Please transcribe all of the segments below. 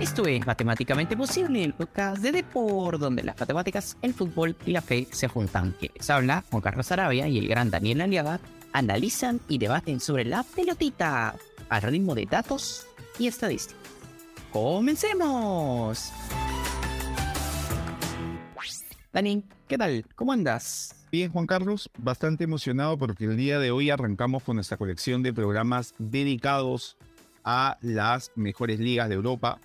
Esto es Matemáticamente Posible, el podcast de Depor, donde las matemáticas, el fútbol y la fe se juntan. Quienes habla, Juan Carlos Arabia y el gran Daniel Aliaga, analizan y debaten sobre la pelotita al ritmo de datos y estadísticas. ¡Comencemos! Dani, ¿qué tal? ¿Cómo andas? Bien, Juan Carlos, bastante emocionado porque el día de hoy arrancamos con nuestra colección de programas dedicados a las mejores ligas de Europa.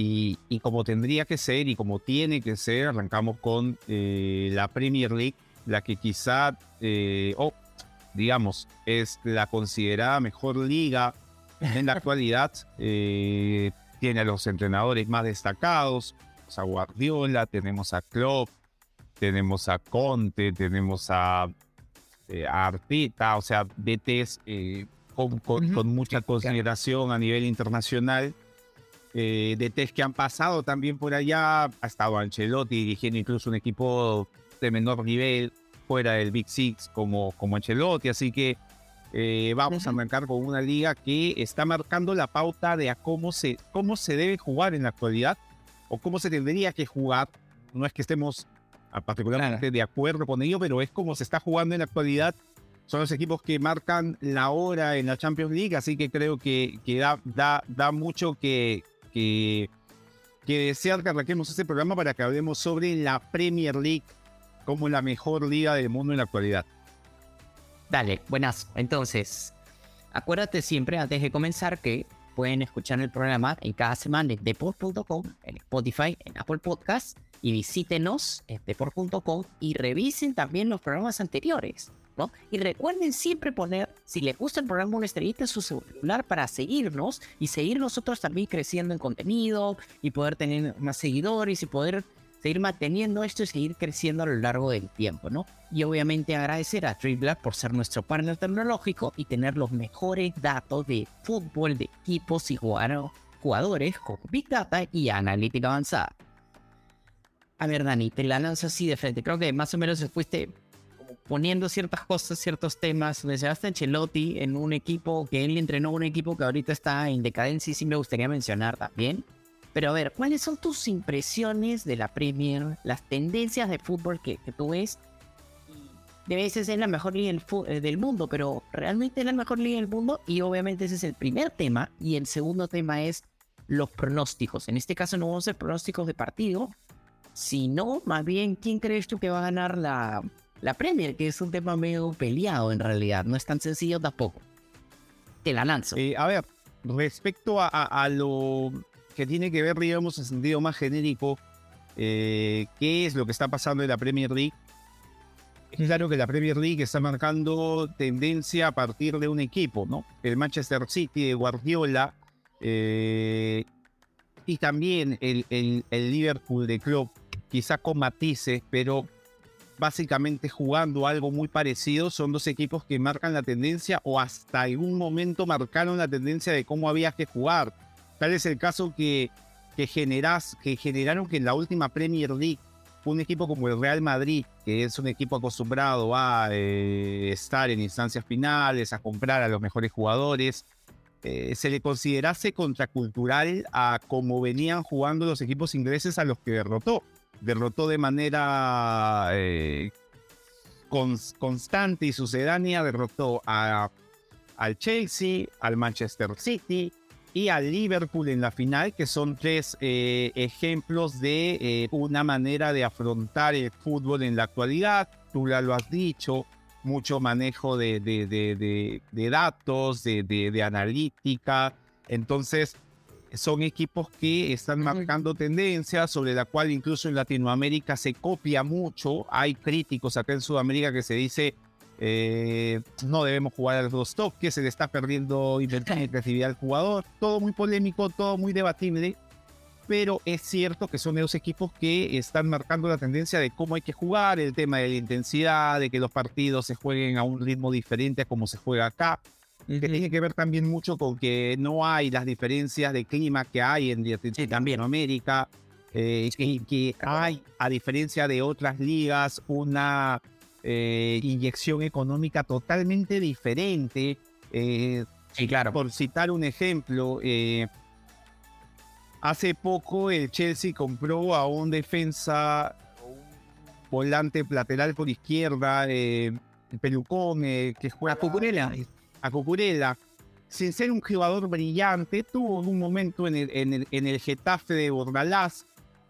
Y, como tendría que ser y como tiene que ser, arrancamos con eh, la Premier League, la que quizá, eh, o digamos, es la considerada mejor liga en la actualidad. Eh, tiene a los entrenadores más destacados, a Guardiola, tenemos a Klopp, tenemos a Conte, tenemos a, eh, Arteta, o sea, DTs eh, con, mucha consideración a nivel internacional. Eh, DTs que han pasado también por allá, ha estado Ancelotti dirigiendo incluso un equipo de menor nivel fuera del Big Six como, como Ancelotti, así que eh, vamos a arrancar con una liga que está marcando la pauta de a cómo se, cómo se debe jugar en la actualidad o cómo se tendría que jugar. No es que estemos particularmente de acuerdo con ello, pero es como se está jugando en la actualidad. Son los equipos que marcan la hora en la Champions League, así que creo que, que da, da, da mucho que, que, que desear que arranquemos este programa para que hablemos sobre la Premier League como la mejor liga del mundo en la actualidad. Dale, buenas. Entonces, acuérdate siempre antes de comenzar que pueden escuchar el programa en cada semana en deport.com, en Spotify, en Apple Podcasts y visítenos en deport.com y revisen también los programas anteriores. Y recuerden siempre poner, si les gusta el programa, una estrellita en su celular para seguirnos y seguir nosotros también creciendo en contenido y poder tener más seguidores y poder seguir manteniendo esto y seguir creciendo a lo largo del tiempo, ¿no? Y obviamente agradecer a TripBlack por ser nuestro partner tecnológico y tener los mejores datos de fútbol de equipos y jugadores con Big Data y analítica avanzada. A ver, Dani, te la lanzo así de frente. Creo que más o menos fuiste poniendo ciertas cosas, ciertos temas. Mencionaste a Ancelotti en un equipo que él entrenó un equipo que ahorita está en decadencia y sí me gustaría mencionar también. Pero a ver, ¿cuáles son tus impresiones de la Premier, las tendencias de fútbol que, tú ves? De veces es la mejor liga del, eh, del, mundo, pero realmente es la mejor liga del mundo y obviamente ese es el primer tema. Y el segundo tema es los pronósticos. En este caso no vamos a hacer pronósticos de partido, sino más bien quién crees tú que va a ganar la, la Premier, que es un tema medio peleado en realidad, no es tan sencillo tampoco. Te la lanzo. Eh, a ver, respecto a, lo que tiene que ver, digamos, en sentido más genérico, eh, qué es lo que está pasando en la Premier League. Es claro que la Premier League está marcando tendencia a partir de un equipo, ¿no? El Manchester City de Guardiola eh, y también el, el, el, Liverpool de Klopp, quizá con matices, pero básicamente jugando algo muy parecido. Son dos equipos que marcan la tendencia o hasta algún momento marcaron la tendencia de cómo había que jugar Tal es el caso que, que, generas, que generaron que en la última Premier League un equipo como el Real Madrid, que es un equipo acostumbrado a eh, estar en instancias finales, a comprar a los mejores jugadores, eh, se le considerase contracultural a cómo venían jugando los equipos ingleses a los que derrotó. Derrotó de manera eh, constante y sucedánea, derrotó a, al Chelsea, al Manchester City, y al Liverpool en la final, que son tres eh, ejemplos de eh, una manera de afrontar el fútbol en la actualidad. Tú ya lo has dicho, mucho manejo de, datos, de, analítica. Entonces, son equipos que están marcando tendencias sobre la cual incluso en Latinoamérica se copia mucho. Hay críticos acá en Sudamérica que se dice eh, no debemos jugar a los dos toques, se le está perdiendo agresividad al jugador. Todo muy polémico, todo muy debatible. Pero es cierto que son dos equipos que están marcando la tendencia de cómo hay que jugar, el tema de la intensidad, de que los partidos se jueguen a un ritmo diferente a como se juega acá. Que tiene que ver también mucho con que no hay las diferencias de clima que hay en Latinoamérica. Eh, que hay, a diferencia de otras ligas, una eh, inyección económica totalmente diferente. Eh, claro. Por citar un ejemplo, eh, hace poco el Chelsea compró a un defensa, un volante lateral por izquierda, el pelucón, eh, que juega... A Cucurella. A Cucurella. Sin ser un jugador brillante, tuvo un momento en el, en el, en el Getafe de Bordalás,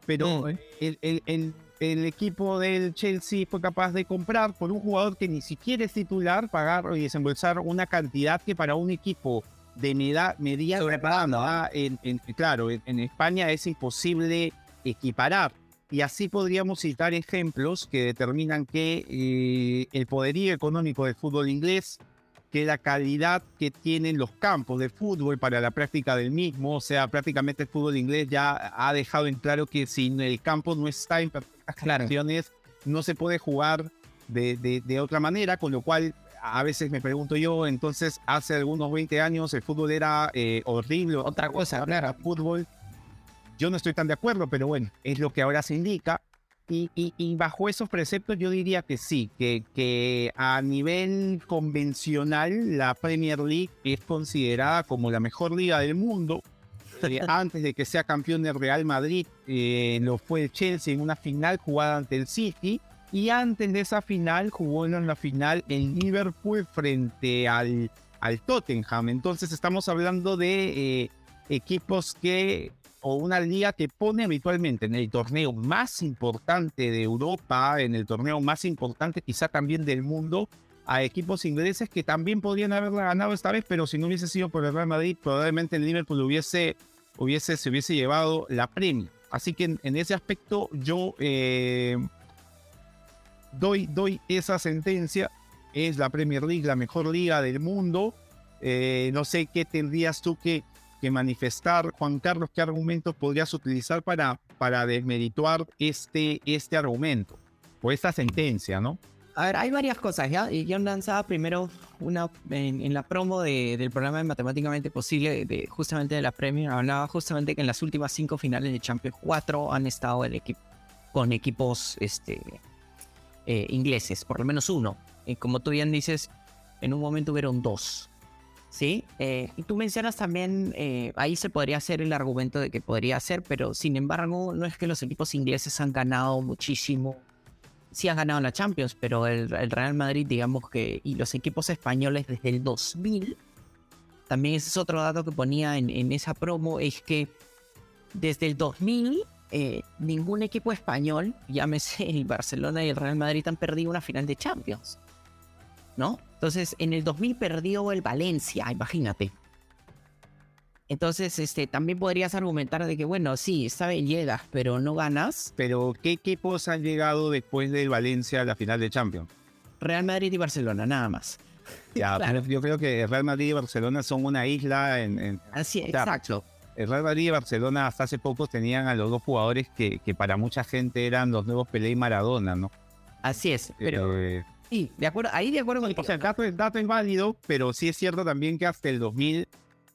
pero Mm. el, el- el- equipo del Chelsea fue capaz de comprar por un jugador que ni siquiera es titular, pagar y desembolsar una cantidad que para un equipo de media, media Sobrepagando, ah, en, en- claro, en, en España es imposible equiparar. Y así podríamos citar ejemplos que determinan que eh, el poderío económico del fútbol inglés, que la calidad que tienen los campos de fútbol para la práctica del mismo, o sea, prácticamente el fútbol inglés ya ha dejado en claro que si el campo no está en perfectas condiciones, no se puede jugar de, de- de otra manera, con lo cual a veces me pregunto yo, entonces hace algunos 20 años el fútbol era eh, horrible, Otra cosa, claro. fútbol. Yo no estoy tan de acuerdo, pero bueno, es lo que ahora se indica. Y, y- y bajo esos preceptos yo diría que sí, que, que a nivel convencional la Premier League es considerada como la mejor liga del mundo. Eh, Antes de que sea campeón del Real Madrid, eh, lo fue el Chelsea en una final jugada ante el City. Y antes de esa final jugó en la final el Liverpool frente al, al Tottenham. Entonces estamos hablando de eh, equipos que, o una liga que pone habitualmente en el torneo más importante de Europa, en el torneo más importante quizá también del mundo, a equipos ingleses que también podrían haberla ganado esta vez, pero si no hubiese sido por el Real Madrid, probablemente el Liverpool hubiese, hubiese, se hubiese llevado la Premier. Así que en, en ese aspecto yo eh, doy, doy esa sentencia. Es la Premier League la mejor liga del mundo. Eh, no sé qué tendrías tú que, que manifestar, Juan Carlos, qué argumentos podrías utilizar para, para desmerituar este, este argumento o esta sentencia, ¿no? A ver, hay varias cosas, ¿ya? Y Yo lanzaba primero una en, en la promo de- del programa de Matemáticamente Posible, de, justamente de la Premier, hablaba justamente que en las últimas cinco finales de Champions, cuatro han estado el equipo con equipos este, eh, ingleses, por lo menos uno. Y como tú bien dices, en un momento hubieron dos. ¿Sí? Eh, y tú mencionas también, eh, ahí se podría hacer el argumento de que podría ser, pero sin embargo, no es que los equipos ingleses han ganado muchísimo sí han ganado la Champions, pero el, Real Madrid, digamos que, y los equipos españoles desde el 2000, también ese es otro dato que ponía en, en esa promo, es que desde el 2000 eh, ningún equipo español, llámese el Barcelona y el Real Madrid, han perdido una final de Champions. ¿No? Entonces, en el 2000 perdió el Valencia, imagínate. Entonces, este, también podrías argumentar de que, bueno, sí, esta vez llegas, pero no ganas. Pero ¿qué equipos han llegado después del Valencia a la final de Champions? Real Madrid y Barcelona, nada más. Ya, Claro. Yo creo que Real Madrid y Barcelona son una isla en, en- Así, Claro. exacto. el Real Madrid y Barcelona hasta hace poco tenían a los dos jugadores que, que para mucha gente eran los nuevos Pelé y Maradona, ¿no? Así es. Pero Eh, sí, de acuerdo, ahí de acuerdo con o sea, el dato, el dato es válido, pero sí es cierto también que hasta el 2000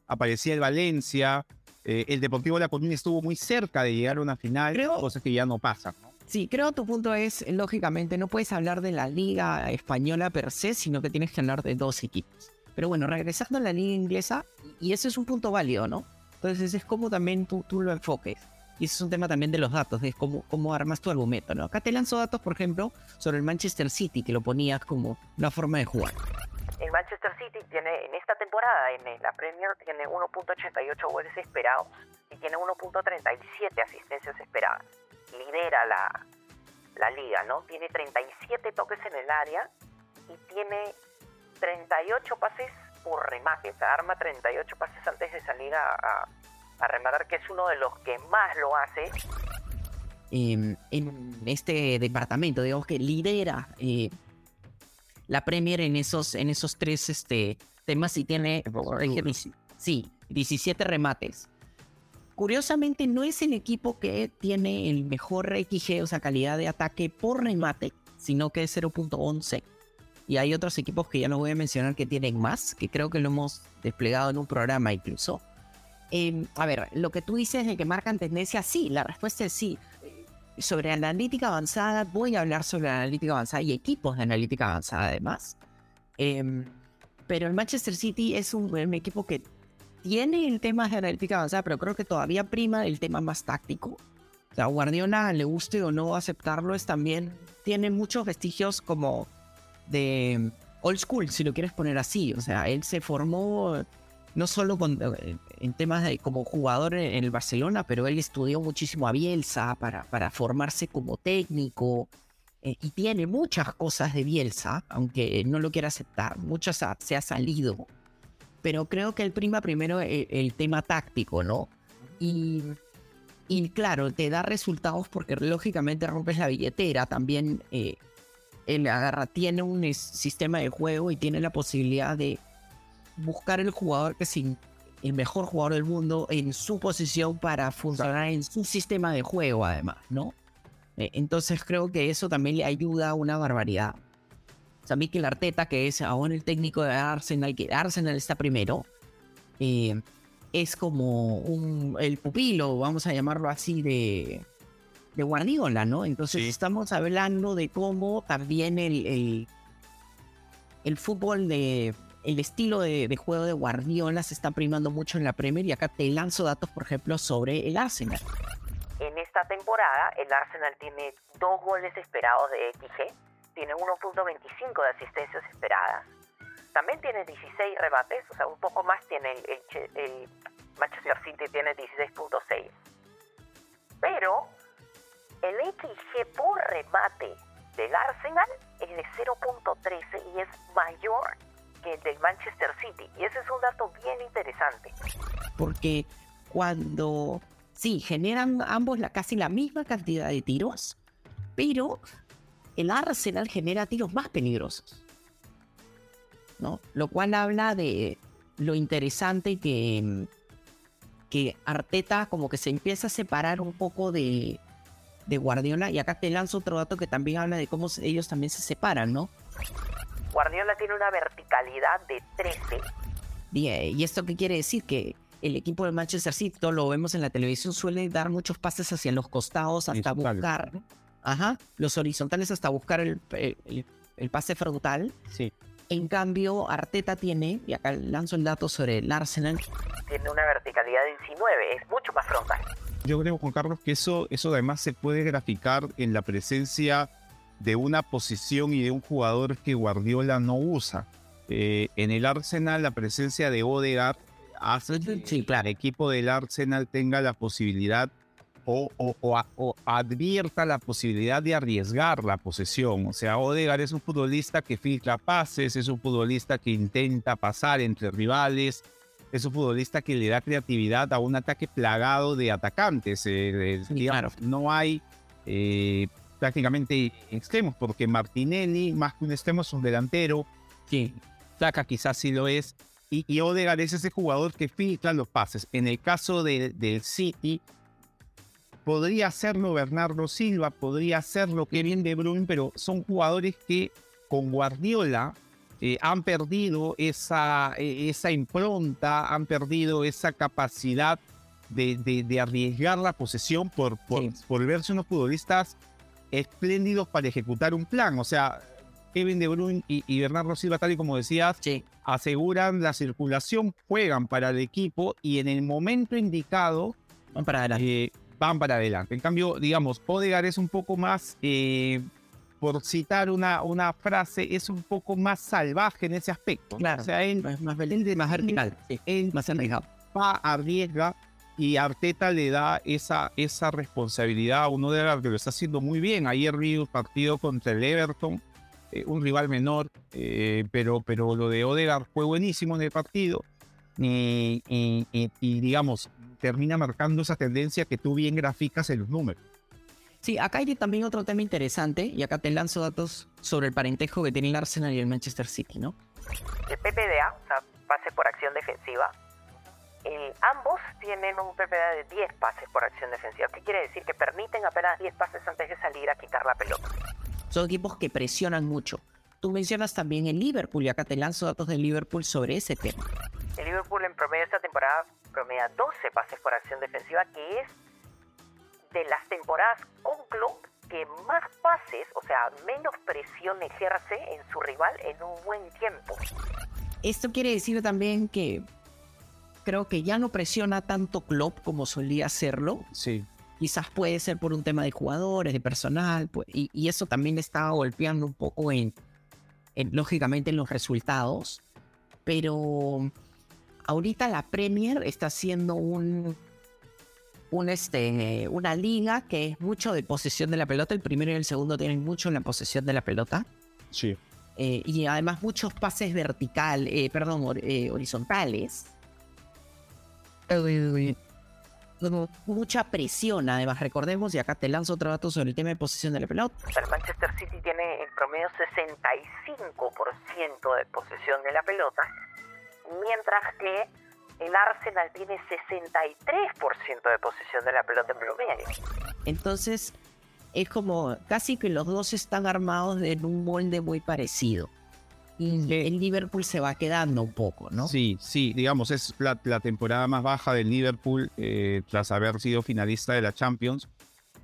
aparecía el Valencia, eh, el Deportivo La Coruña estuvo muy cerca de llegar a una final, Creo- cosas que ya no pasan, ¿no? Sí, creo tu punto es, lógicamente, no puedes hablar de la liga española per se, sino que tienes que hablar de dos equipos. Pero bueno, regresando a la liga inglesa, y ese es un punto válido, ¿no? Entonces es como también tú, tú lo enfoques. Y ese es un tema también de los datos, de cómo, cómo armas tu argumento, ¿no? Acá te lanzo datos, por ejemplo, sobre el Manchester City, que lo ponías como una forma de jugar. El Manchester City tiene en esta temporada en la Premier tiene 1.88 goles esperados y tiene 1.37 asistencias esperadas. Lidera la, la liga, ¿no? Tiene 37 toques en el área y tiene 38 pases por remate. O sea, arma 38 pases antes de salir a, a rematar, que es uno de los que más lo hace. eh, en este departamento, digamos que lidera eh, la Premier en esos, en esos tres este, temas y tiene sí, 17 remates. Curiosamente, no es el equipo que tiene el mejor XG, o sea, calidad de ataque por remate, sino que es 0.11. Y hay otros equipos que ya no voy a mencionar que tienen más, que creo que lo hemos desplegado en un programa incluso. Eh, a ver, lo que tú dices de que marcan tendencia, sí, la respuesta es sí. Sobre analítica avanzada, voy a hablar sobre analítica avanzada y equipos de analítica avanzada además. Em, pero el Manchester City es un, un equipo que tiene el tema de analítica avanzada, pero creo que todavía prima el tema más táctico. O sea, Guardiola, le guste o no aceptarlo, es también, tiene muchos vestigios como de old school, si lo quieres poner así. O sea, él se formó no solo eh, en temas de como jugador en el Barcelona, pero él estudió muchísimo a Bielsa para, para formarse como técnico. Eh, y tiene muchas cosas de Bielsa, aunque no lo quiera aceptar, muchas se ha salido. Pero creo que él prima primero el, tema táctico, ¿no? Y, y, claro, te da resultados porque lógicamente rompes la billetera. También eh, él agarra, tiene un sistema de juego y tiene la posibilidad de buscar el jugador que es el mejor jugador del mundo en su posición para funcionar en su sistema de juego, además, ¿no? Eh, entonces creo que eso también le ayuda a una barbaridad. O sea, Mikel Arteta, que es aún el técnico de Arsenal, que Arsenal está primero, eh, es como un, el pupilo, vamos a llamarlo así, de, de Guardiola, ¿no? Entonces estamos hablando de cómo también el, el, el fútbol de, el estilo de, juego de Guardiola se está primando mucho en la Premier y acá te lanzo datos, por ejemplo, sobre el Arsenal. En esta temporada, el Arsenal tiene dos goles esperados de XG, tiene 1.25 de asistencias esperadas, también tiene 16 rebates, o sea, un poco más tiene el, el Manchester City, tiene 16.6. Pero el XG por remate del Arsenal es de 0.13 y es mayor que el del Manchester City. Y ese es un dato bien interesante. Porque cuando, sí, generan ambos la, casi la misma cantidad de tiros, pero el Arsenal genera tiros más peligrosos. ¿no? Lo cual habla de lo interesante que, que Arteta como que se empieza a separar un poco de, de Guardiola. Y acá te lanzo otro dato que también habla de cómo ellos también se separan, ¿no? Guardiola tiene una verticalidad de 13. Bien, ¿y esto qué quiere decir? Que el equipo de Manchester City, todo lo vemos en la televisión, suele dar muchos pases hacia los costados hasta buscar, ajá, los horizontales hasta buscar el, el, pase frontal. Sí. En cambio, Arteta tiene, y acá lanzo el dato sobre el Arsenal. Tiene una verticalidad de 19, es mucho más frontal. Yo creo, Juan Carlos, que eso, eso además se puede graficar en la presencia de una posición y de un jugador que Guardiola no usa. Eh, en el Arsenal la presencia de Odegaard hace que el equipo del Arsenal tenga la posibilidad o, o, advierta la posibilidad de arriesgar la posesión. O sea, Odegaard es un futbolista que filtra pases, es un futbolista que intenta pasar entre rivales, es un futbolista que le da creatividad a un ataque plagado de atacantes. Eh, claro. No hay eh, prácticamente extremos, porque Martinelli, más que un extremo, es un delantero. Sí. Saca quizás sí lo es. Y, y Odegaard es ese jugador que filtra los pases. En el caso del City, podría serlo Bernardo Silva, podría serlo Kevin De Bruyne, pero son jugadores que con Guardiola eh, han perdido esa, e, esa impronta, han perdido esa capacidad de, de, arriesgar la posesión por, por, por verse unos futbolistas espléndidos para ejecutar un plan. O sea, Kevin De Bruyne y, Bernardo Silva, tal y como decías, aseguran la circulación, juegan para el equipo y en el momento indicado van para adelante. Eh, van para adelante. En cambio, digamos, Odegaard es un poco más, eh, por citar una, una frase, es un poco más salvaje en ese aspecto. Claro. O sea, él, más, más, más vertical, él más arriesgado. Va, arriesga y Arteta le da esa, esa responsabilidad a uno de los que lo está haciendo muy bien. Ayer vi un partido contra el Everton, eh, un rival menor, eh, pero, pero lo de Odegaard fue buenísimo en el partido. Y, digamos, termina marcando esa tendencia que tú bien graficas en los números. Sí, acá hay también otro tema interesante, y acá te lanzo datos sobre el parentejo que tiene el Arsenal y el Manchester City, ¿no? El PPDA, o sea, pase por acción defensiva, ambos tienen un PPA de 10 pases por acción defensiva. ¿Qué quiere decir? Que permiten apenas 10 pases antes de salir a quitar la pelota. Son equipos que presionan mucho. Tú mencionas también el Liverpool y acá te lanzo datos del Liverpool sobre ese tema. El Liverpool en promedio esta temporada promedia 12 pases por acción defensiva, que es de las temporadas con club que más pases, o sea, menos presión ejerce en su rival en un buen tiempo. Esto quiere decir también que creo que ya no presiona tanto Klopp como solía hacerlo. Sí. Quizás puede ser por un tema de jugadores, de personal, pues, y, y eso también está golpeando un poco en, en, lógicamente, en los resultados. Pero ahorita la Premier está haciendo un, un este, una liga que es mucho de posesión de la pelota. El primero y el segundo tienen mucho en la posesión de la pelota. Sí. Eh, y además muchos pases vertical, eh, perdón, eh, horizontales. Como mucha presión, además, recordemos, y acá te lanzo otro dato sobre el tema de posesión de la pelota. El Manchester City tiene en promedio 65% de posesión de la pelota, mientras que el Arsenal tiene 63% de posesión de la pelota en promedio. Entonces, es como casi que los dos están armados en un molde muy parecido. El Liverpool se va quedando un poco, ¿no? Sí, sí, digamos, es la, la temporada más baja del Liverpool eh, tras haber sido finalista de la Champions.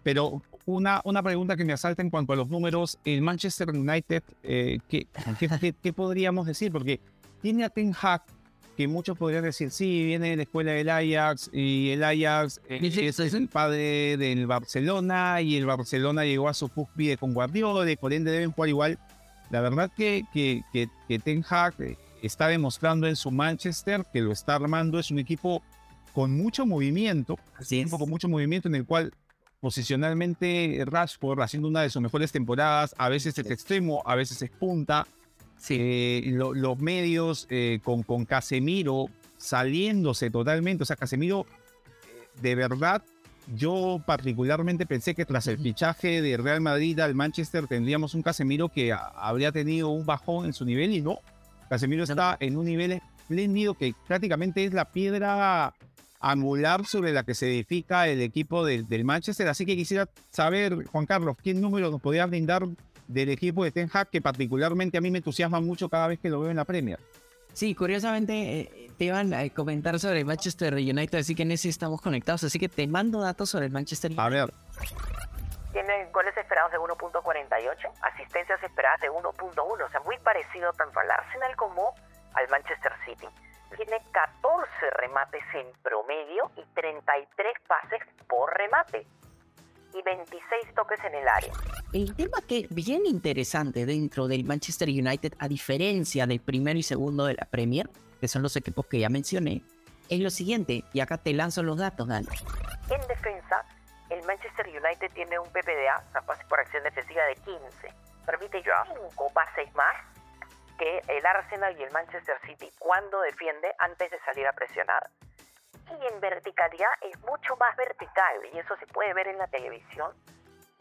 Pero una, una pregunta que me asalta en cuanto a los números, el Manchester United, eh, ¿qué, qué, qué- qué podríamos decir? Porque tiene a Ten Hag, que muchos podrían decir, sí, viene de la escuela del Ajax, y el Ajax eh, es, el padre del Barcelona, y el Barcelona llegó a su cúspide con Guardiola, por ende deben jugar igual. La verdad que, que, que, que Ten Hag eh, está demostrando en su Manchester que lo está armando. Es un equipo con mucho movimiento, Así un es. equipo con mucho movimiento en el cual posicionalmente Rashford haciendo una de sus mejores temporadas, a veces es extremo, a veces es punta. Eh, lo- los medios eh, con, con Casemiro saliéndose totalmente, o sea, Casemiro de verdad yo particularmente pensé que tras el fichaje de Real Madrid al Manchester tendríamos un Casemiro que habría tenido un bajón en su nivel y no. Casemiro está en un nivel espléndido que prácticamente es la piedra angular sobre la que se edifica el equipo del- del Manchester. Así que quisiera saber, Juan Carlos, ¿qué número nos podrías brindar del equipo de Ten Hag que particularmente a mí me entusiasma mucho cada vez que lo veo en la Premier? Sí, curiosamente eh, te iban a comentar sobre el Manchester United, así que en ese estamos conectados. Así que te mando datos sobre el Manchester United. A ver, Tiene goles esperados de 1.48, asistencias esperadas de 1.1, o sea, muy parecido tanto al Arsenal como al Manchester City. Tiene 14 remates en promedio y 33 pases por remate y 26 toques en el área. El tema que es bien interesante dentro del Manchester United, a diferencia del primero y segundo de la Premier, que son los equipos que ya mencioné, es lo siguiente, y acá te lanzo los datos, Dani. En defensa, el Manchester United tiene un PPDA, o sea, pase por acción defensiva de 15. Permite 5 pases más que el Arsenal y el Manchester City cuando defiende antes de salir a presionar. Y en verticalidad es mucho más vertical, y eso se puede ver en la televisión,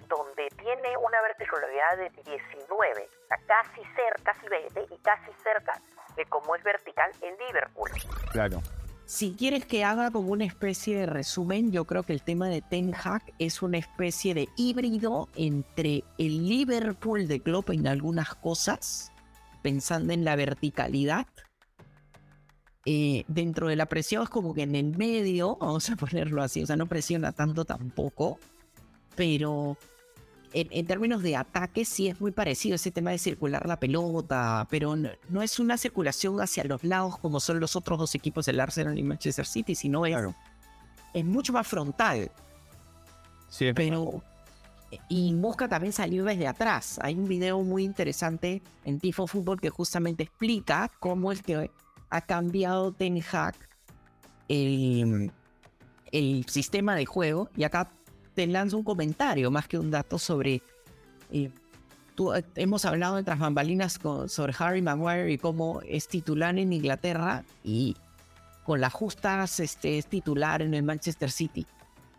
donde tiene una verticalidad de 19, o sea, casi cerca, casi 20 y casi cerca de cómo es vertical en Liverpool. claro. Si quieres que haga como una especie de resumen, yo creo que el tema de Ten Hag es una especie de híbrido entre el Liverpool de Klopp en algunas cosas, pensando en la verticalidad. Eh, dentro de la presión es como que en el medio, vamos a ponerlo así, o sea, no presiona tanto tampoco, pero en, en términos de ataque sí es muy parecido ese tema de circular la pelota, pero no, no es una circulación hacia los lados como son los otros dos equipos del Arsenal y Manchester City, sino es, Claro. es mucho más frontal, Sí, pero y busca también salir desde atrás. Hay un video muy interesante en Tifo Fútbol que justamente explica cómo es que ha cambiado Ten Hag el, el sistema de juego. Y acá te lanzo un comentario más que un dato sobre. eh, tú- eh, hemos hablado de tras bambalinas con- sobre Harry Maguire y cómo es titular en Inglaterra y con las justas este, es titular en el Manchester City.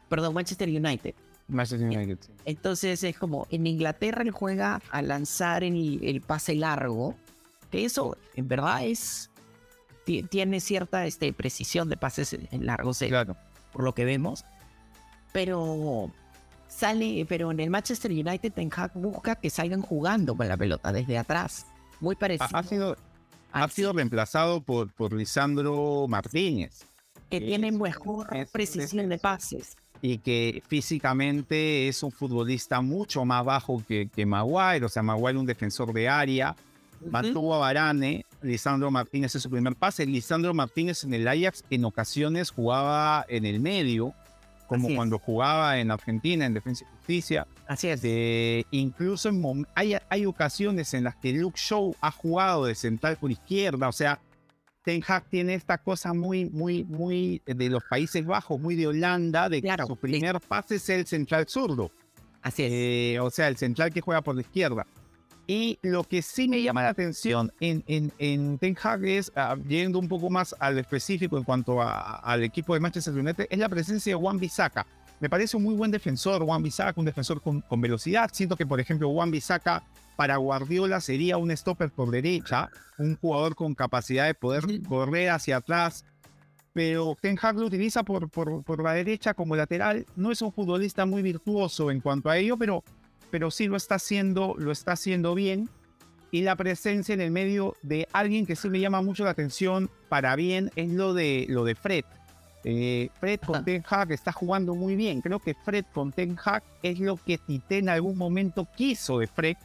Perdón, Manchester United. Manchester United. Entonces es como en Inglaterra él juega a lanzar el, el pase largo, que eso en verdad es ti- tiene cierta este, precisión de pases en- largos, eh, Claro. por lo que vemos, pero sale, pero en el Manchester United Ten Hag busca que salgan jugando con la pelota desde atrás, muy parecido. Ha, sido, ha sido reemplazado por, por Lisandro Martínez. que tiene es- mejor es- precisión es- de pases. y que físicamente es un futbolista mucho más bajo que, que Maguire, o sea, Maguire un defensor de área, mantuvo a Varane, Lisandro Martínez en su primer pase. Lisandro Martínez en el Ajax en ocasiones jugaba en el medio, como Así es. cuando jugaba en Argentina, en Defensa y Justicia. Así es. Incluso en hay, hay ocasiones en las que Luke Shaw ha jugado de central por izquierda, o sea, Ten Hag tiene esta cosa muy, muy, muy de los Países Bajos, muy de Holanda, de que Claro, su sí. primer pase es el central zurdo, Así es. eh, o sea, el central que juega por la izquierda. Y lo que sí me llama la atención en, en, en Ten Hag es, ah, yendo un poco más al específico en cuanto a- al equipo de Manchester United, es la presencia de Juan Bisaca. Me parece un muy buen defensor, Juan Bisaca, un defensor con, con velocidad. Siento que, por ejemplo, Juan Bisaca para Guardiola sería un stopper por derecha, un jugador con capacidad de poder correr hacia atrás. Pero Ten Hag lo utiliza por, por, por la derecha como lateral. No es un futbolista muy virtuoso en cuanto a ello, pero, pero sí lo está haciendo, lo está haciendo bien. Y la presencia en el medio de alguien que sí me llama mucho la atención para bien es lo de, lo de Fred. Eh, Fred con. Ten Hag está jugando muy bien. Creo que Fred con Ten Hag es lo que Tite en algún momento quiso de Fred.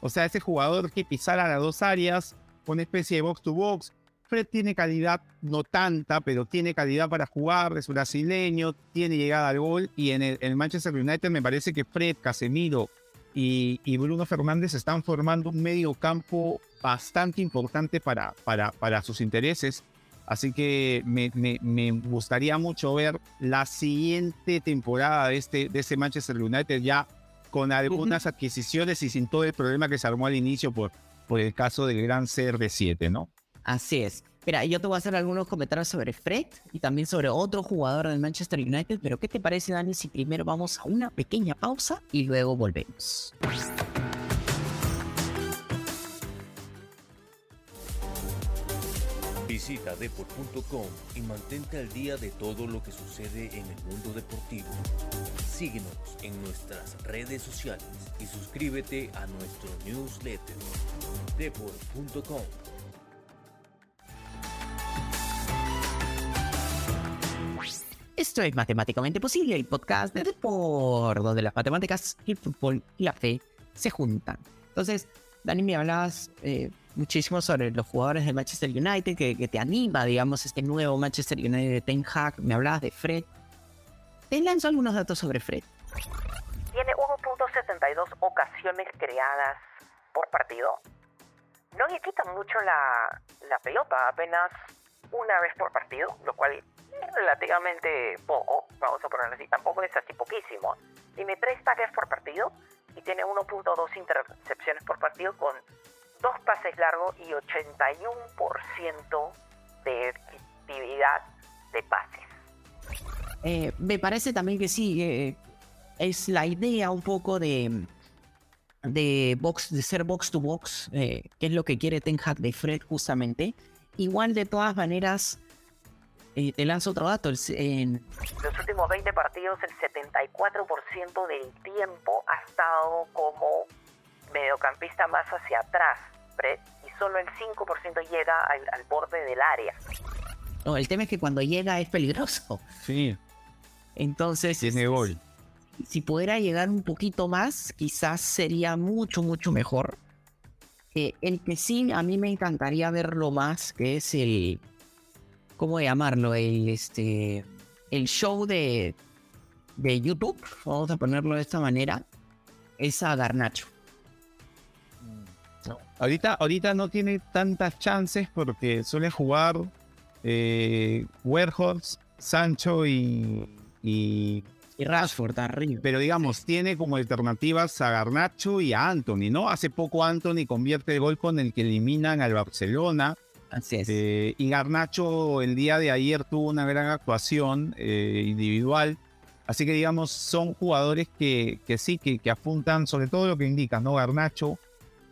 O sea, ese jugador que pisara las dos áreas, una especie de box to box. Fred tiene calidad, no tanta, pero tiene calidad para jugar, es brasileño, tiene llegada al gol. Y en el, en el Manchester United me parece que Fred, Casemiro y, y Bruno Fernández están formando un medio campo bastante importante para, para, para sus intereses. Así que me, me- me gustaría mucho ver la siguiente temporada de este, de este Manchester United ya con algunas adquisiciones y sin todo el problema que se armó al inicio por, por el caso del gran CR7, ¿no? Así es. Mira, yo te voy a hacer algunos comentarios sobre Fred y también sobre otro jugador del Manchester United, pero ¿qué te parece, Dani, si primero vamos a una pequeña pausa y luego volvemos? Visita deport.com y mantente al día de todo lo que sucede en el mundo deportivo. Síguenos en nuestras redes sociales y suscríbete a nuestro newsletter. deport.com Esto es Matemáticamente Posible, el podcast de Deport, donde las matemáticas, el fútbol y la fe se juntan. Entonces, Dani, me hablabas eh, muchísimo sobre los jugadores del Manchester United, que, te anima, digamos, este nuevo Manchester United de Ten Hag. Me hablabas de Fred. Te lanzo algunos datos sobre Fred. Tiene 1.72 ocasiones creadas por partido. No le quitan mucho la, pelota, apenas una vez por partido, lo cual relativamente poco, vamos a ponerlo así, tampoco es así poquísimo. Tiene tres tackles por partido y tiene 1.2 intercepciones por partido con dos pases largos y 81% de efectividad de pases. Eh, me parece también que sí, eh, es la idea un poco de, de, box, de ser box to box, eh, que es lo que quiere Ten Hag de Fred justamente. Igual de todas maneras, eh, te lanzo otro dato. el en- Los últimos 20 partidos, el 74% del tiempo ha estado como mediocampista más hacia atrás, y solo el 5% llega al, al borde del área. no, el tema es que cuando llega es peligroso. Sí, Entonces, tiene gol. si, si pudiera llegar un poquito más, quizás sería mucho, mucho mejor. Eh, el que sí, a mí me encantaría verlo más, que es el, ¿cómo llamarlo? El, este, el show de, de YouTube, vamos a ponerlo de esta manera, es a Garnacho. Ahorita, ahorita no tiene tantas chances porque suele jugar eh, Werhorst, Sancho y, y- Y Rashford arriba. Pero digamos, tiene como alternativas a Garnacho y a Anthony, ¿no? Hace poco Anthony convierte el gol con el que eliminan al Barcelona. Así es. Eh, y Garnacho el día de ayer tuvo una gran actuación eh, individual. Así que digamos, son jugadores que, que sí, que, que apuntan sobre todo lo que indica, ¿no? Garnacho.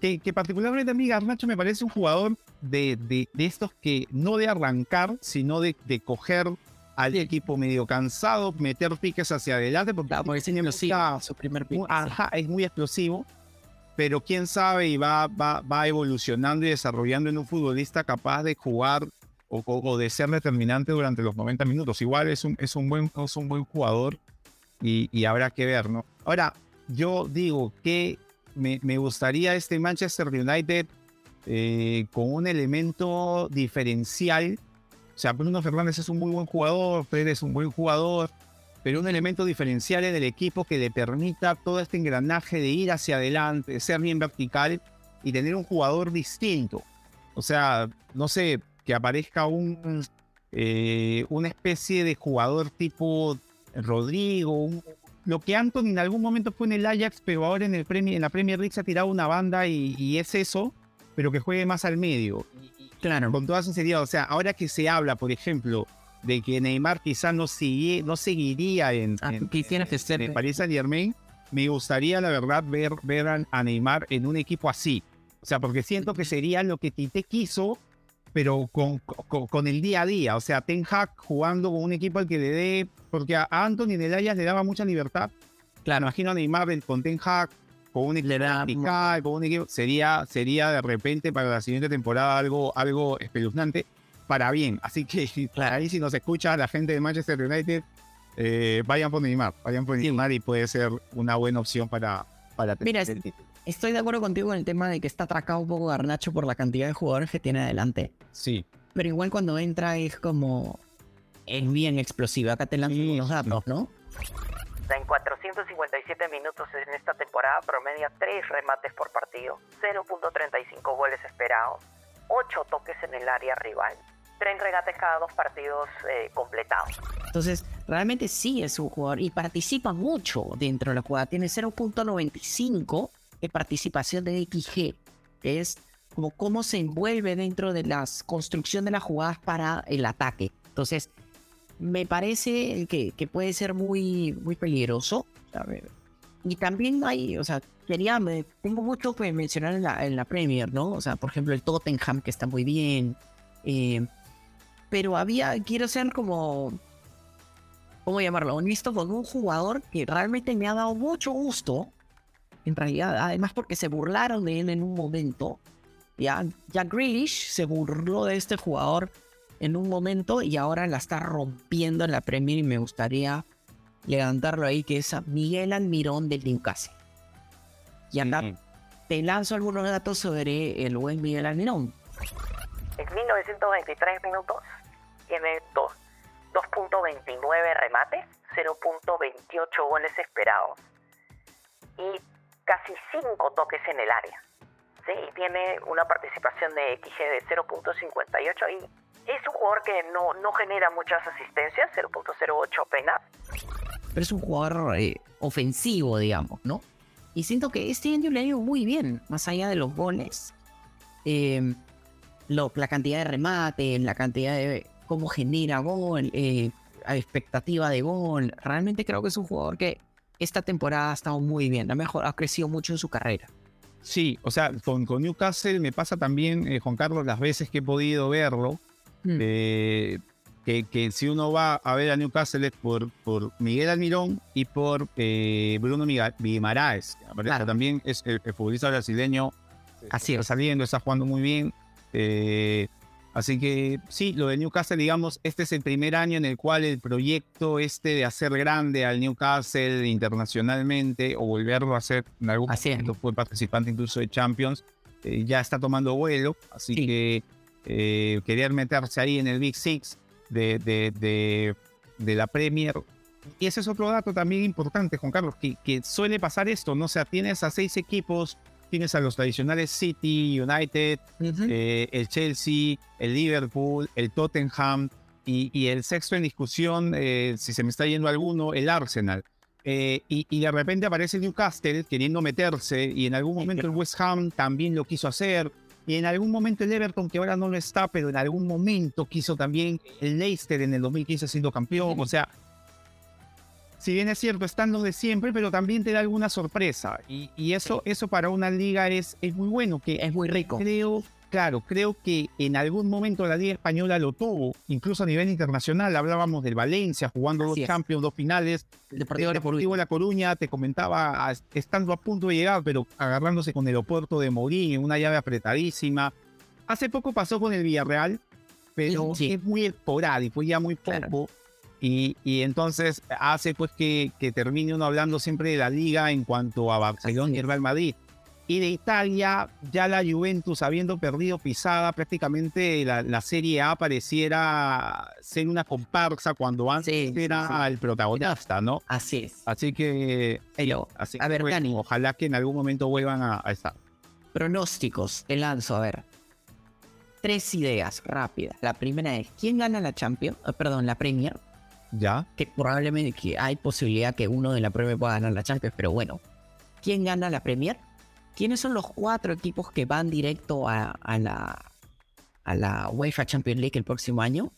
Que, que particularmente a mí Garnacho me parece un jugador de, de, de estos que no de arrancar, sino de, de coger al equipo medio cansado, meter piques hacia adelante, porque Claro, porque sí, mucha- su primer ajá, es muy explosivo, pero quién sabe y va, va, va evolucionando y desarrollando en un futbolista capaz de jugar o, o- de ser determinante durante los 90 minutos. Igual es un, es un, buen, es un buen jugador y, y habrá que ver, ¿no? Ahora, yo digo que me, me gustaría este Manchester United eh, con un elemento diferencial. O sea, Bruno Fernández es un muy buen jugador, Fred es un buen jugador, pero un elemento diferencial en el equipo que le permita todo este engranaje de ir hacia adelante, ser bien vertical y tener un jugador distinto. O sea, no sé, que aparezca un, eh, una especie de jugador tipo Rodrigo, lo que Anton en algún momento fue en el Ajax, pero ahora en, el Premier, en la Premier League se ha tirado una banda y, es eso, pero que juegue más al medio. Claro. Con toda sinceridad, o sea, ahora que se habla, por ejemplo, de que Neymar quizás no, sigue, no seguiría en, ah, en, en, Paris Saint Germain, me gustaría, la verdad, ver, ver a Neymar en un equipo así. O sea, porque siento que sería lo que Tite quiso pero con, con, el día a día. O sea, Ten Hag jugando con un equipo al que le dé. Porque a Anthony de Ayas le daba mucha libertad. Claro, imagino a Neymar con Ten Hag, con un equipo vertical, con un equipo. Sería, sería de repente para la siguiente temporada algo, algo espeluznante para bien. Así que ahí si nos escucha la gente de Manchester United, eh, vayan por Neymar, vayan por Neymar y puede ser una buena opción para, para tener el título. Estoy de acuerdo contigo en el tema de que está atracado un poco Garnacho por la cantidad de jugadores que tiene adelante. Sí. Pero igual cuando entra es como. Es bien explosiva. Acá te lanzo los datos, ¿no? En 457 minutos en esta temporada promedia 3 remates por partido, 0.35 goles esperados, 8 toques en el área rival, 3 regates cada dos partidos eh, completados. Entonces, realmente sí es un jugador y participa mucho dentro de la jugada. Tiene 0.95 de participación de XG, es como cómo se envuelve dentro de la construcción de las jugadas para el ataque. Entonces, me parece que, que puede ser muy, muy peligroso. Y también hay, o sea, quería, me, tengo mucho que mencionar en la, en la Premier, ¿no? O sea, por ejemplo, el Tottenham, que está muy bien. Eh, pero había, quiero ser como, ¿cómo llamarlo? Honesto con un jugador que realmente me ha dado mucho gusto en realidad, además porque se burlaron de él en un momento. Ya, ya Grealish se burló de este jugador en un momento y ahora la está rompiendo en la Premier y me gustaría levantarlo ahí, que es a Miguel Almirón del Newcastle. Y anda, te lanzo algunos datos sobre el buen Miguel Almirón. En 1923 minutos tiene 2.29 remates, 0.28 goles esperados. Y casi 5 toques en el área. ¿sí? Y tiene una participación de XG de 0.58 y es un jugador que no, no genera muchas asistencias, 0.08 apenas. Pero es un jugador eh, ofensivo, digamos, ¿no? Y siento que este año le ha ido muy bien, más allá de los goles. Em, lo, la cantidad de remate, la cantidad de cómo genera gol, eh, expectativa de gol. Realmente creo que es un jugador que esta temporada ha estado muy bien, ha, mejor, ha crecido mucho en su carrera. Sí, o sea, con, Newcastle me pasa también, eh, Juan Carlos, las veces que he podido verlo, hmm. eh, que, si uno va a ver a Newcastle es por, por Miguel Almirón y por eh, Bruno Guimaraes. Claro. También es el, futbolista brasileño. Así está saliendo, está jugando muy bien. Así que sí, lo de Newcastle, digamos, este es el primer año en el cual el proyecto este de hacer grande al Newcastle internacionalmente o volverlo a hacer en algún momento fue participante incluso de Champions, eh, ya está tomando vuelo. Así que eh, querer meterse ahí en el Big Six de, de, de, la Premier. Y ese es otro dato también importante, Juan Carlos, que, que suele pasar esto, ¿no? O sea, tienes a seis equipos tienes a los tradicionales City, United, eh, el Chelsea, el Liverpool, el Tottenham y, el sexto en discusión, eh, si se me está yendo alguno, el Arsenal. Eh, y, de repente aparece Newcastle queriendo meterse y en algún momento el West Ham también lo quiso hacer. Y en algún momento el Everton, que ahora no lo está, pero en algún momento quiso también el Leicester en el 2015 siendo campeón. O sea, si bien es cierto, están los de siempre, pero también te da alguna sorpresa. Y, eso, eso para una liga es, es muy bueno. Que es muy rico. Creo, claro, creo que en algún momento la Liga Española lo tuvo, incluso a nivel internacional. Hablábamos del Valencia jugando dos Champions, dos finales. El Deportivo, de La Coruña, te comentaba, estando a punto de llegar, pero agarrándose con el aeropuerto de Morín en una llave apretadísima. Hace poco pasó con el Villarreal, pero es muy esporádico, ya muy poco. Y, entonces hace pues que, que, termine uno hablando siempre de la liga en cuanto a Barcelona y Real Madrid. Y de Italia, ya la Juventus habiendo perdido pisada, prácticamente la, la Serie A pareciera ser una comparsa cuando antes Sí, era sí. el protagonista, ¿no? Así es. Así que, Pero, así a que, ver, bueno, Dani, ojalá que en algún momento vuelvan a, a estar. pronósticos, te lanzo, a ver. Tres ideas rápidas. La primera es, ¿quién gana la Champions? Eh, perdón, la Premier. ¿Ya? Que probablemente que hay posibilidad que uno de la Premier pueda ganar la Champions, pero bueno. ¿Quién gana la Premier? ¿Quiénes son los cuatro equipos que van directo a, a la, a la UEFA Champions League el próximo año?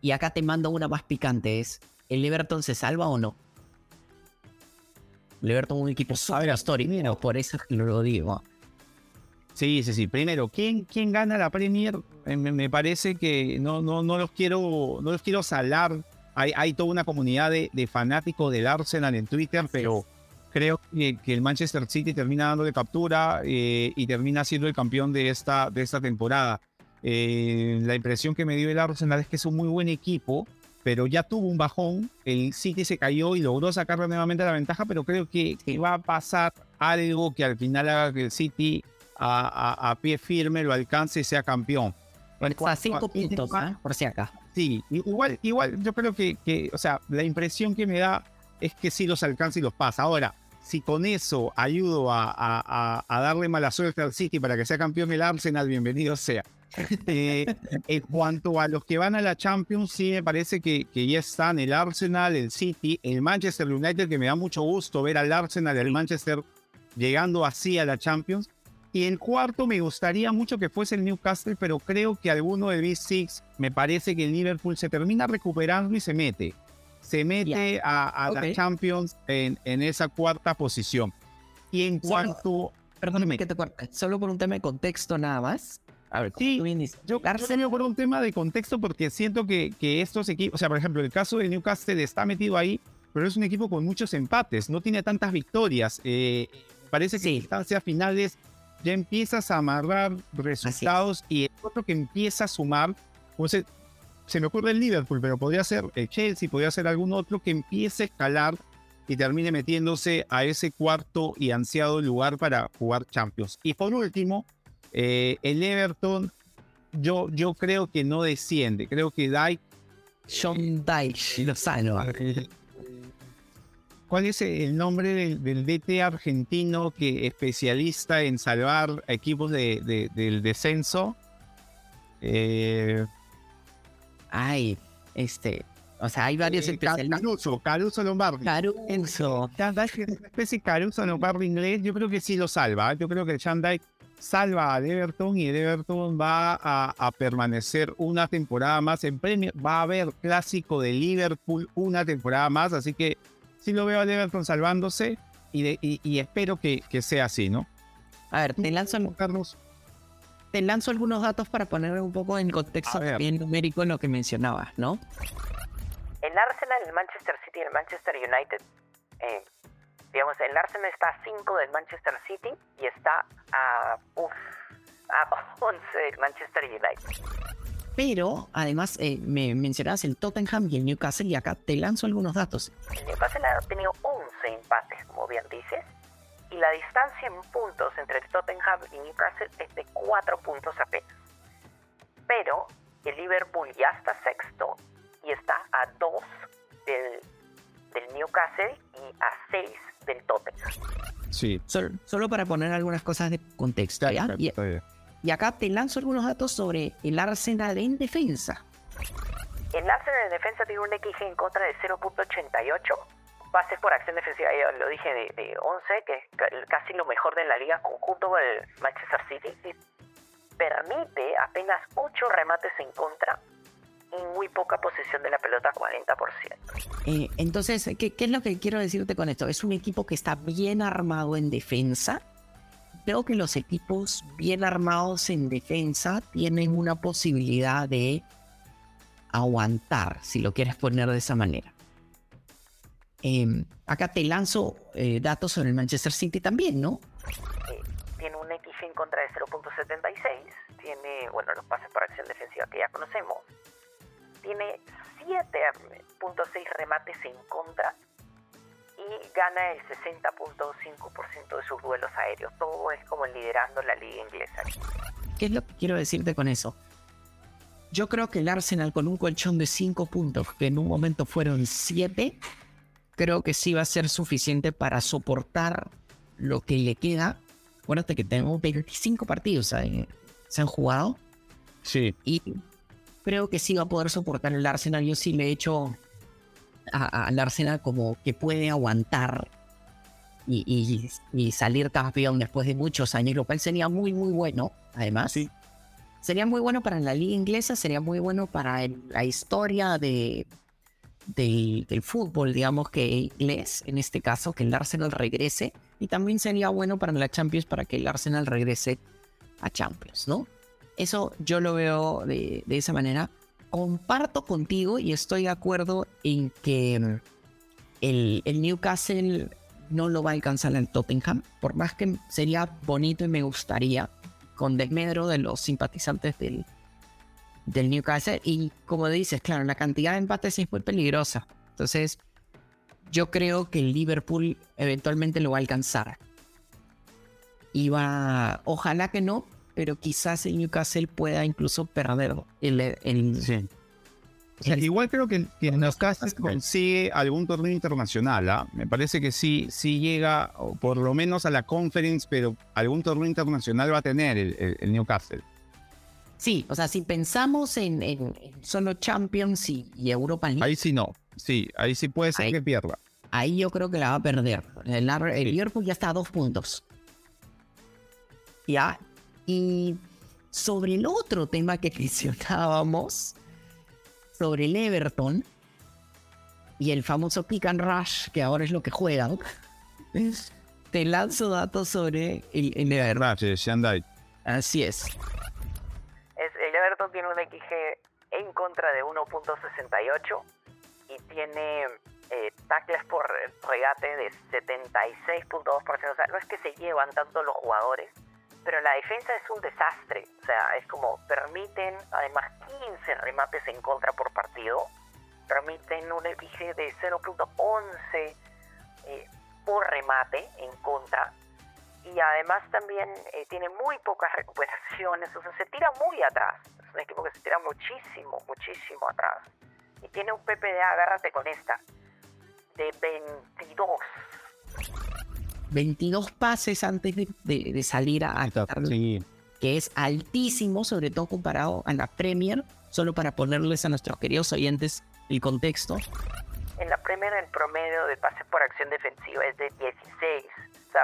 Y acá te mando una más picante, es, ¿el Everton se salva o no? El Everton es un equipo súper histórico, por eso es que lo digo. Sí, sí, sí. Primero, ¿quién, quién gana la Premier? Eh, Me, me parece que no, no, no los quiero, no los quiero salar. Hay, hay toda una comunidad de, de fanáticos del Arsenal en Twitter, pero creo que, el Manchester City termina dándole captura eh, y termina siendo el campeón de esta, de esta temporada. Eh, la impresión que me dio el Arsenal es que es un muy buen equipo, pero ya tuvo un bajón. El City se cayó y logró sacarle nuevamente la ventaja, pero creo que, que va a pasar algo que al final haga que el City a, a- a pie firme lo alcance y sea campeón. Bueno, a cinco puntos, ¿ah? por si acá. Sí, igual, igual yo creo que, que, o sea, la impresión que me da es que sí los alcanza y los pasa. Ahora, si con eso ayudo a, a- a- a darle mala suerte al City para que sea campeón el Arsenal, bienvenido sea. Eh, en cuanto a los que van a la Champions, sí me parece que, que ya están el Arsenal, el City, el Manchester United, que me da mucho gusto ver al Arsenal, el Manchester llegando así a la Champions. Y el cuarto me gustaría mucho que fuese el Newcastle, pero creo que alguno del Big Six me parece que el Liverpool se termina recuperando y se mete. Se mete a, la Champions en, en esa cuarta posición. Y en Solo- cuanto... Perdóname que te corte. Solo por un tema de contexto nada más. A ver, Sí, Yo, yo por un tema de contexto porque siento que, que estos equipos, o sea, por ejemplo, el caso del Newcastle está metido ahí, pero es un equipo con muchos empates, no tiene tantas victorias. Eh, parece que Sí. en instancias finales ya empiezas a amarrar resultados y el otro que empieza a sumar, pues, se, se me ocurre el Liverpool, pero podría ser el Chelsea, podría ser algún otro que empiece a escalar y termine metiéndose a ese cuarto y ansiado lugar para jugar Champions. Y por último, eh, el Everton, yo, yo creo que no desciende. Creo que Dyke. John Dyche Lozano. ¿Cuál es el nombre del, del DT argentino que especialista en salvar equipos de, de- del descenso? Eh, Ay, este. O sea, hay varios eh, especialistas. Caruso, Caruso Lombardi. Caruso. Especie de Caruso Lombardi inglés. Yo creo que sí lo salva. ¿eh? Yo creo que Dyke salva al Everton y Everton va a, a permanecer una temporada más en Premier. Va a haber clásico de Liverpool una temporada más, así que sí lo veo al Everton salvándose y, de- y- y espero que, que sea así, ¿no? A ver, te lanzo, Carlos. te lanzo algunos datos para poner un poco en contexto también numérico en lo que mencionabas, ¿no? El Arsenal, el Manchester City y el Manchester United, eh, digamos, el Arsenal está a 5 del Manchester City y está a, uf, a 11 del Manchester United. Pero además eh, me mencionabas el Tottenham y el Newcastle y acá te lanzo algunos datos. El Newcastle ha tenido 11 empates, como bien dices, y la distancia en puntos entre el Tottenham y Newcastle es de 4 puntos apenas. Pero el Liverpool ya está sexto y está a 2 del, del Newcastle y a 6 del Tottenham. Sí. Sol- solo para poner algunas cosas de contexto. ¿ya? Y, y acá te lanzo algunos datos sobre el Arsenal en defensa. El Arsenal en defensa tiene un XG en contra de 0.88. Pases por acción defensiva, ya lo dije, de, de 11, que es ca- casi lo mejor de la liga, conjunto con el Manchester City. Permite apenas 8 remates en contra y muy poca posesión de la pelota, 40%. Eh, entonces, ¿qué, qué es lo que quiero decirte con esto? Es un equipo que está bien armado en defensa. Creo que los equipos bien armados en defensa tienen una posibilidad de aguantar, si lo quieres poner de esa manera. Em, acá te lanzo eh, datos sobre el Manchester City también, ¿no? Eh, tiene un XG en contra de 0.76. Tiene, bueno, los pases por acción defensiva que ya conocemos. Tiene 7.6 remates en contra y gana el 60.5% de sus duelos aéreos. Todo es como liderando la liga inglesa. ¿Qué es lo que quiero decirte con eso? Yo creo que el Arsenal con un colchón de 5 puntos, que en un momento fueron 7, creo que sí va a ser suficiente para soportar lo que le queda. Acuérdate que tenemos 25 partidos, ¿sabes? se han jugado. Sí. Y creo que sí va a poder soportar el Arsenal. Yo sí le he hecho al Arsenal como que puede aguantar y, y, salir campeón después de muchos años, lo cual sería muy, muy bueno, además. Sí. Sería muy bueno para la liga inglesa, sería muy bueno para la historia de, del fútbol, digamos que inglés, en este caso, que el Arsenal regrese. Y también sería bueno para la Champions para que el Arsenal regrese a Champions, ¿no? Eso yo lo veo de, esa manera. Comparto contigo y estoy de acuerdo en que mm, el, Newcastle no lo va a alcanzar el Tottenham, por más que sería bonito y me gustaría, con desmedro de los simpatizantes del, del Newcastle. Y como dices, claro, la cantidad de empates es muy peligrosa. Entonces, yo creo que el Liverpool eventualmente lo va a alcanzar. Y va, ojalá que no, pero quizás el Newcastle pueda incluso perderlo. El, sí. igual creo que, en los casos consigue algún torneo internacional. ¿ah? Me parece que sí, sí llega, por lo menos a la conference, pero algún torneo internacional va a tener el, Newcastle. Sí, o sea, si pensamos en, solo Champions y, Europa League. Ahí sí no. Sí, ahí sí puede ser que pierda. Ahí yo creo que la va a perder. El, el Liverpool ya está a dos puntos. Ya, y sobre el otro tema que mencionábamos, sobre el Everton y el famoso pick and rush, que ahora es lo que juegan, te lanzo datos sobre el, el Everton. Así es. es. El Everton tiene un XG en contra de 1.68 y tiene eh, tackles por regate de 76.2%. O sea, no es que se llevan tanto los jugadores, pero la defensa es un desastre. O sea, es como permiten además 15 remates en contra por partido, permiten un XG de 0.11 eh, por remate en contra y además también eh, tiene muy pocas recuperaciones, o sea, se tira muy atrás. Es un equipo que se tira muchísimo, muchísimo atrás. Y tiene un PPDA, agárrate con esta, de 22. 22 pases antes de, salir a atacar, que es altísimo, sobre todo comparado a la Premier, solo para ponerles a nuestros queridos oyentes el contexto. En la Premier el promedio de pases por acción defensiva es de 16, o sea,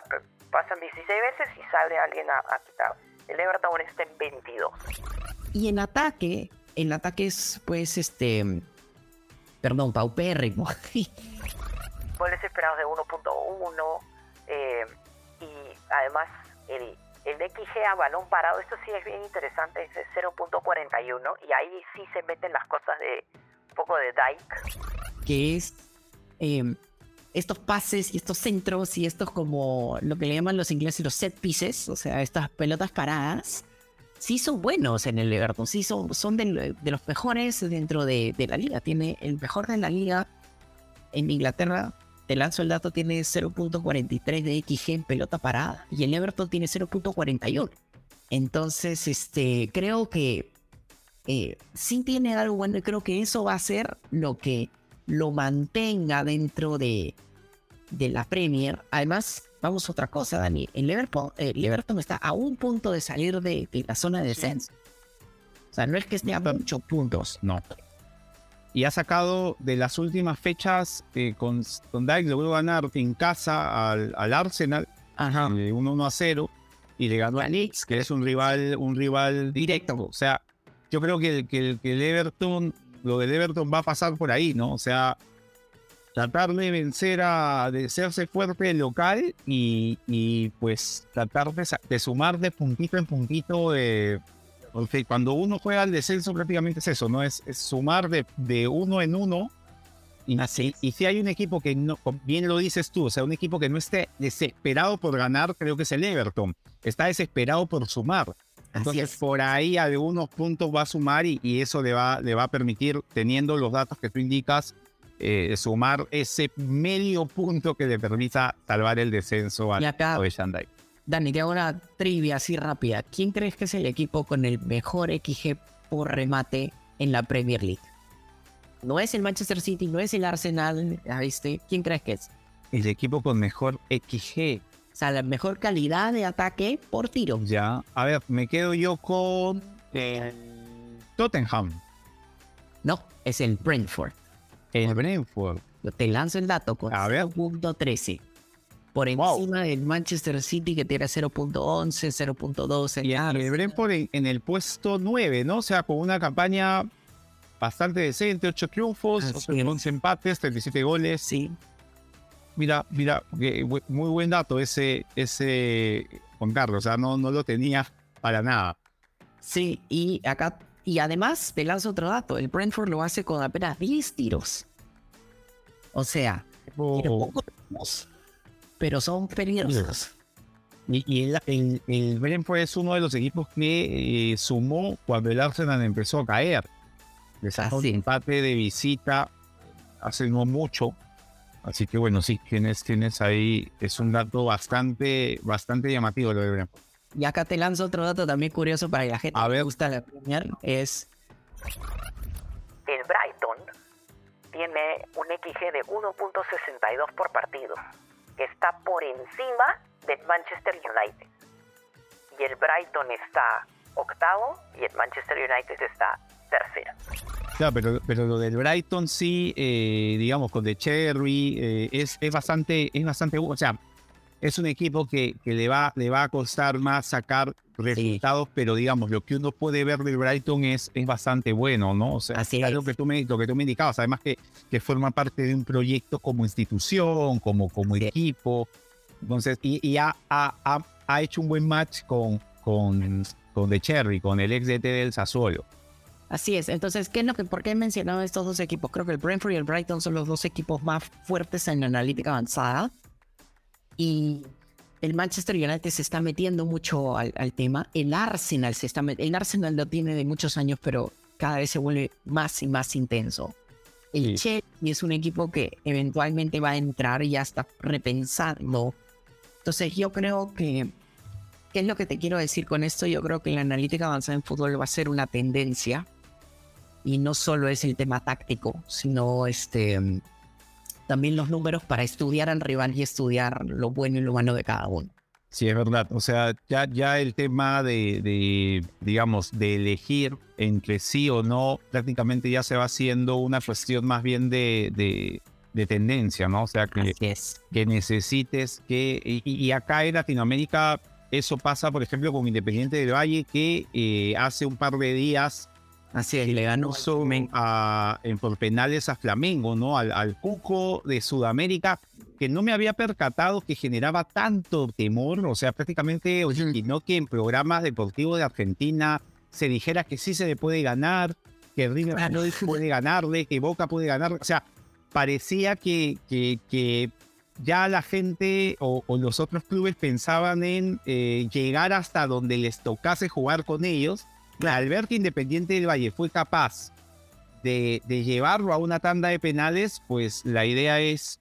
pasan 16 veces y sale alguien a, quitar. El Everton está en 22. Y en ataque, el ataque es pues este, perdón, paupérrimo. Goles esperados de 1.1 eh, y además el, el XG a balón parado, esto sí es bien interesante, es 0.41 y ahí sí se meten las cosas de un poco de Dyke. Que es em, estos pases y estos centros y estos como lo que le llaman los ingleses los set pieces, o sea, estas pelotas paradas, sí son buenos en el Everton, sí son, son de, los mejores dentro de, de la liga, tiene el mejor de la liga en Inglaterra te lanzo el dato, tiene 0.43 de XG en pelota parada y el Everton tiene 0.41. Entonces, este, creo que eh, sí tiene algo bueno y creo que eso va a ser lo que lo mantenga dentro de, de la Premier. Además, vamos a otra cosa, Dani. El Everton, el Everton está a un punto de salir de, la zona de descenso. O sea, no es que esté a muchos puntos. No y ha sacado de las últimas fechas eh, con, con Dyke logró ganar en casa al, al Arsenal. 1-1 eh, a 0 y le ganó a Knicks, que es un rival, un rival directo. O sea, yo creo que, que, que el Everton, lo del Everton va a pasar por ahí, ¿no? O sea, tratar de vencer a, de hacerse fuerte local y, y pues tratar de, de, sumar de puntito en puntito de cuando uno juega al descenso prácticamente es eso, ¿no? Es, sumar de, de, uno en uno. Y, Así. y si hay un equipo que no, bien lo dices tú, o sea, un equipo que no esté desesperado por ganar, creo que es el Everton. Está desesperado por sumar. Entonces, por ahí algunos puntos va a sumar y, y, eso le va, le va a permitir, teniendo los datos que tú indicas, eh, sumar ese medio punto que le permita salvar el descenso al Y acá- Shandai. Dani, te hago una trivia así rápida. ¿Quién crees que es el equipo con el mejor XG por remate en la Premier League? No es el Manchester City, no es el Arsenal, ¿viste? ¿Quién crees que es? El equipo con mejor XG. O sea, la mejor calidad de ataque por tiro. Ya, a ver, me quedo yo con eh, Tottenham. No, es el Brentford. El Brentford. Te lanzo el dato con 1.13 por encima del Manchester City que tiene 0.11, 0.12. Y, el Brentford en, en, el puesto 9, ¿no? O sea, con una campaña bastante decente, 8 triunfos, 11 empates, 37 goles. Sí. Mira, mira, muy buen dato ese, ese Juan Carlos, o sea, no, no lo tenía para nada. Sí, y acá, y además te lanzo otro dato, el Brentford lo hace con apenas 10 tiros. O sea, oh. poco, pero son peligrosos. Y, y el, el, el Brentford es uno de los equipos que eh, sumó cuando el Arsenal empezó a caer. Le sacó un empate de visita hace no mucho. Así que bueno, sí, tienes, tienes ahí, es un dato bastante, bastante llamativo lo de Brentford. Y acá te lanzo otro dato también curioso para la gente A que ver. gusta la Premier. Es El Brighton tiene un XG de 1.62 por partido, que está por encima del Manchester United. Y el Brighton está octavo y el Manchester United está tercero. Claro, pero, pero lo del Brighton sí, eh, digamos, con The Cherry, eh, es, es bastante, es bastante, o sea, es un equipo que, que le, va, le va a costar más sacar resultados, pero digamos, lo que uno puede ver del Brighton es, es bastante bueno, ¿no? O sea, Así es lo que tú me, lo que tú me indicabas, además que, que forma parte de un proyecto como institución, como, como Sí. equipo, entonces, y, y ha, ha, ha- ha hecho un buen match con, con, con The Cherry, con el ex DT del Sassuolo. Así es. Entonces, ¿qué es lo que, ¿por qué he mencionado estos dos equipos? Creo que el Brentford y el Brighton son los dos equipos más fuertes en la analítica avanzada. Y el Manchester United se está metiendo mucho al, al tema. El Arsenal se está El Arsenal lo tiene de muchos años, pero cada vez se vuelve más y más intenso. El Chelsea es un equipo que eventualmente va a entrar y ya está repensando. Entonces, yo creo que ¿Qué es lo que te quiero decir con esto? Yo creo que la analítica avanzada en fútbol va a ser una tendencia y no solo es el tema táctico, sino este también los números para estudiar al rival y estudiar lo bueno y lo malo de cada uno. Sí, es verdad. O sea, ya, ya el tema de, de, digamos, de elegir entre sí o no, prácticamente ya se va haciendo una cuestión más bien de, de, de tendencia, ¿no? O sea, que, es. que necesites que... Y, y acá en Latinoamérica eso pasa, por ejemplo, con Independiente del Valle, que eh, hace un par de días Así es, le ganó a- en por penales a Flamengo, ¿no? Al, al Cuco de Sudamérica, que no me había percatado que generaba tanto temor, o sea, prácticamente originó que en programas deportivos de Argentina se dijera que sí se le puede ganar, que River Claro. puede ganarle, que Boca puede ganar, o sea, parecía que, que, que ya la gente o, o los otros clubes pensaban en eh, llegar hasta donde les tocase jugar con ellos. Al ver que Independiente del Valle fue capaz de, de llevarlo a una tanda de penales, pues la idea es,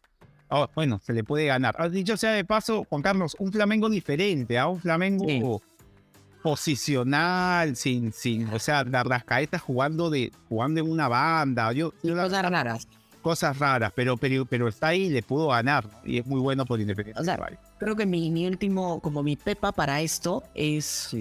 oh, bueno, se le puede ganar. Ah, Dicho sea de paso, Juan Carlos, un Flamengo diferente, a un Flamengo Sí. posicional, sin, sin, o sea, la rascaeta jugando de, jugando en una banda. Yo, yo la- cosas raras. cosas raras, pero, pero, pero está ahí y le pudo ganar. Y es muy bueno por Independiente. O sea, del Valle. Creo que mi, mi último, como mi pepa para esto es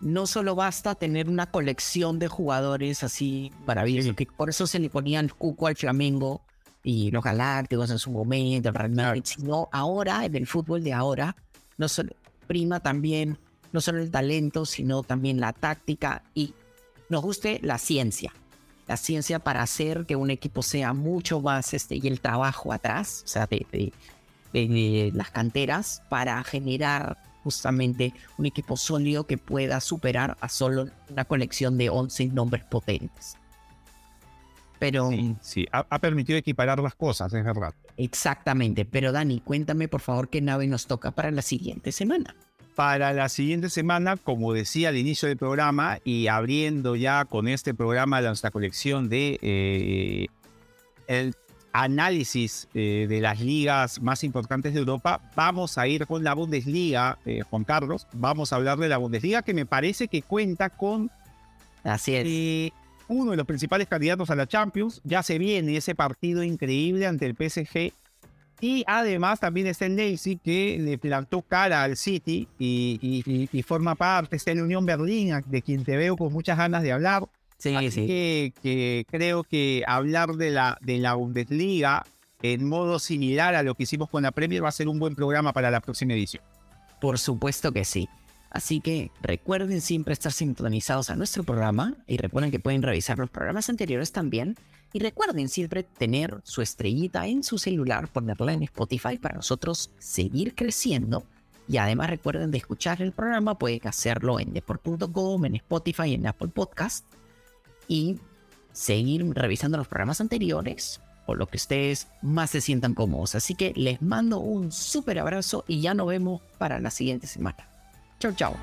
no solo basta tener una colección de jugadores así maravillosos, Sí. que por eso se le ponían cuco al Flamengo y los Galácticos en su momento, el Real Madrid, sino ahora, en el fútbol de ahora, no solo prima también, no solo el talento, sino también la táctica y nos guste la ciencia. La ciencia para hacer que un equipo sea mucho más, este, y el trabajo atrás, o sea, de, de- de- de las canteras, para generar justamente un equipo sólido que pueda superar a solo una colección de 11 nombres potentes. Pero Sí, sí, ha, ha permitido equiparar las cosas, es verdad. exactamente, pero Dani, cuéntame por favor qué nave nos toca para la siguiente semana. Para la siguiente semana, como decía al inicio del programa, y abriendo ya con este programa nuestra colección de eh, el análisis eh, de las ligas más importantes de Europa, vamos a ir con la Bundesliga, eh, Juan Carlos. Vamos a hablar de la Bundesliga que me parece que cuenta con Así es. eh, uno de los principales candidatos a la Champions. Ya se viene ese partido increíble ante el PSG. Y además también está el Leipzig que le plantó cara al City y, y- y- y forma parte. Está el Unión Berlín, de quien te veo con muchas ganas de hablar. Sí, Así sí. que, que creo que hablar de la, de la Bundesliga en modo similar a lo que hicimos con la Premier va a ser un buen programa para la próxima edición. Por supuesto que sí. Así que recuerden siempre estar sintonizados a nuestro programa y recuerden que pueden revisar los programas anteriores también. Y recuerden siempre tener su estrellita en su celular, ponerla en Spotify para nosotros seguir creciendo. Y además recuerden de escuchar el programa, pueden hacerlo en deport.com, en Spotify, en Apple Podcast. Y seguir revisando los programas anteriores o lo que ustedes más se sientan cómodos. Así que les mando un súper abrazo y ya nos vemos para la siguiente semana. Chao, chao.